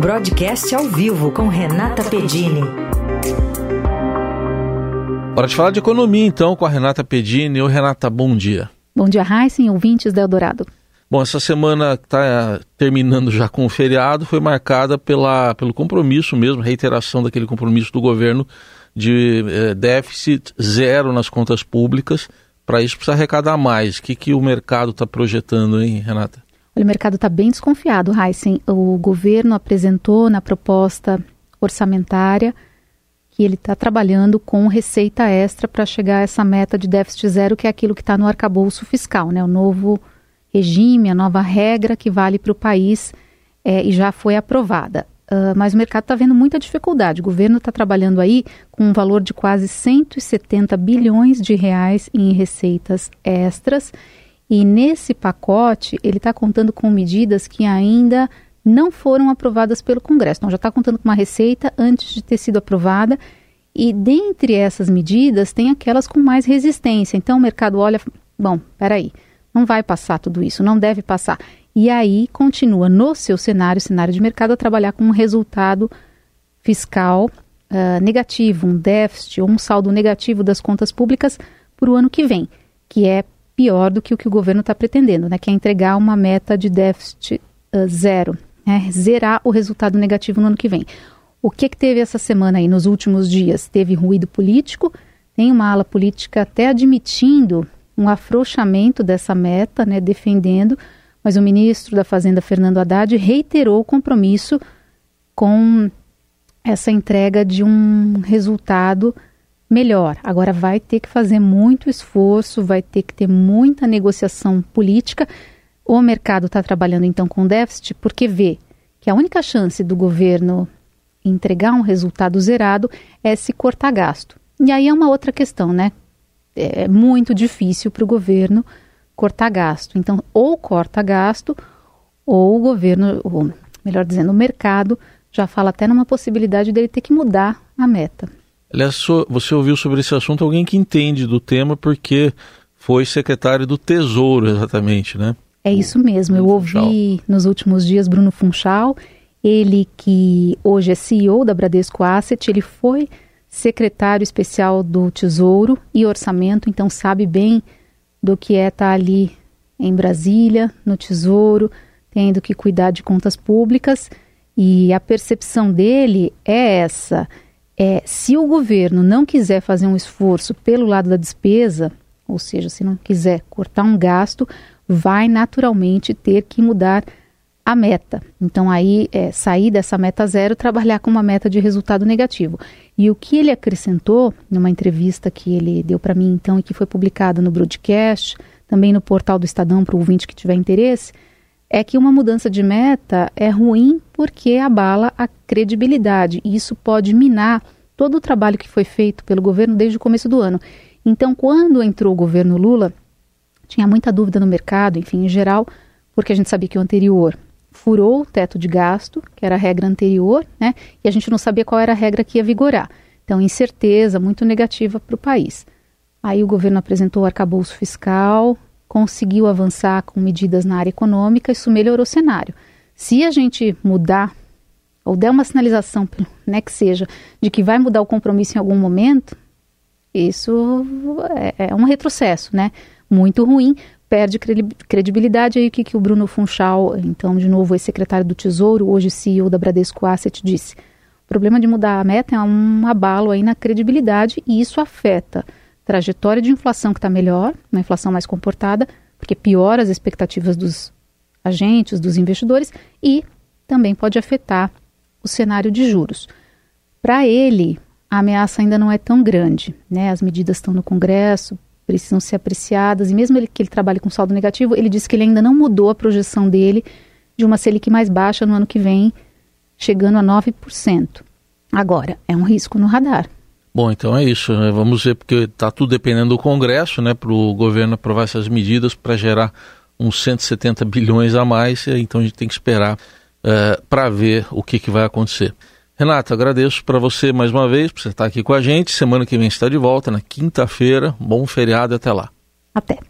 Broadcast ao vivo com Renata Pedini. Hora de falar de economia, então, com a Renata Pedini. Ô, Renata, bom dia. Bom dia, Heisen, ouvintes da Eldorado. Bom, essa semana que está terminando já com o feriado foi marcada pela, pelo compromisso mesmo, reiteração daquele compromisso do governo de eh, déficit zero nas contas públicas. Para isso precisa arrecadar mais. O que, que o mercado está projetando, hein, Renata? Olha, o mercado está bem desconfiado, Heisen. O governo apresentou na proposta orçamentária que ele está trabalhando com receita extra para chegar a essa meta de déficit zero, que é aquilo que está no arcabouço fiscal, né? o novo regime, a nova regra que vale para o país é, e já foi aprovada. Uh, mas o mercado está vendo muita dificuldade. O governo está trabalhando aí com um valor de quase 170 bilhões de reais em receitas extras. E nesse pacote, ele está contando com medidas que ainda não foram aprovadas pelo Congresso. Então, já está contando com uma receita antes de ter sido aprovada. E dentre essas medidas, tem aquelas com mais resistência. Então, o mercado olha, bom, peraí, não vai passar tudo isso, não deve passar e aí continua no seu cenário, cenário de mercado, a trabalhar com um resultado fiscal uh, negativo, um déficit ou um saldo negativo das contas públicas para o ano que vem, que é pior do que o que o governo está pretendendo, né, que é entregar uma meta de déficit uh, zero, né, zerar o resultado negativo no ano que vem. O que, que teve essa semana aí, nos últimos dias? Teve ruído político, tem uma ala política até admitindo um afrouxamento dessa meta, né, defendendo mas o ministro da Fazenda, Fernando Haddad, reiterou o compromisso com essa entrega de um resultado melhor. Agora vai ter que fazer muito esforço, vai ter que ter muita negociação política. O mercado está trabalhando então com déficit porque vê que a única chance do governo entregar um resultado zerado é se cortar gasto. E aí é uma outra questão, né? É muito difícil para o governo cortar gasto. Então, ou corta gasto, ou o governo, ou melhor dizendo, o mercado já fala até numa possibilidade dele ter que mudar a meta. Aliás, você ouviu sobre esse assunto alguém que entende do tema porque foi secretário do Tesouro, exatamente, né? É isso mesmo. Eu ouvi nos últimos dias Bruno Funchal, ele que hoje é CEO da Bradesco Asset, ele foi secretário especial do Tesouro e Orçamento, então sabe bem do que é estar tá ali em Brasília, no Tesouro, tendo que cuidar de contas públicas. E a percepção dele é essa: é se o governo não quiser fazer um esforço pelo lado da despesa, ou seja, se não quiser cortar um gasto, vai naturalmente ter que mudar a meta. Então, aí, é, sair dessa meta zero, trabalhar com uma meta de resultado negativo. E o que ele acrescentou, numa entrevista que ele deu para mim, então, e que foi publicada no broadcast, também no portal do Estadão, para o ouvinte que tiver interesse, é que uma mudança de meta é ruim porque abala a credibilidade. E isso pode minar todo o trabalho que foi feito pelo governo desde o começo do ano. Então, quando entrou o governo Lula, tinha muita dúvida no mercado, enfim, em geral, porque a gente sabia que o anterior furou o teto de gasto, que era a regra anterior, né? E a gente não sabia qual era a regra que ia vigorar. Então, incerteza muito negativa para o país. Aí o governo apresentou o arcabouço fiscal, conseguiu avançar com medidas na área econômica, isso melhorou o cenário. Se a gente mudar, ou der uma sinalização, né, que seja, de que vai mudar o compromisso em algum momento, isso é, é um retrocesso, né? Muito ruim, perde credibilidade. Aí o que, que o Bruno Funchal, então de novo ex-secretário do Tesouro, hoje CEO da Bradesco Asset, disse? O problema de mudar a meta é um abalo aí na credibilidade e isso afeta trajetória de inflação que está melhor, uma inflação mais comportada, porque piora as expectativas dos agentes, dos investidores e também pode afetar o cenário de juros. Para ele, a ameaça ainda não é tão grande, né? As medidas estão no Congresso, precisam ser apreciadas. E mesmo ele, que ele trabalhe com saldo negativo, ele disse que ele ainda não mudou a projeção dele de uma Selic mais baixa no ano que vem, chegando a 9%. Agora, é um risco no radar. Bom, então é isso. Né? Vamos ver, porque está tudo dependendo do Congresso, né, para o governo aprovar essas medidas para gerar uns 170 bilhões a mais. Então a gente tem que esperar uh, eh, para ver o que, que vai acontecer. Renata, agradeço para você mais uma vez, por você estar aqui com a gente. Semana que vem está de volta, na quinta-feira. Bom feriado até lá. Até.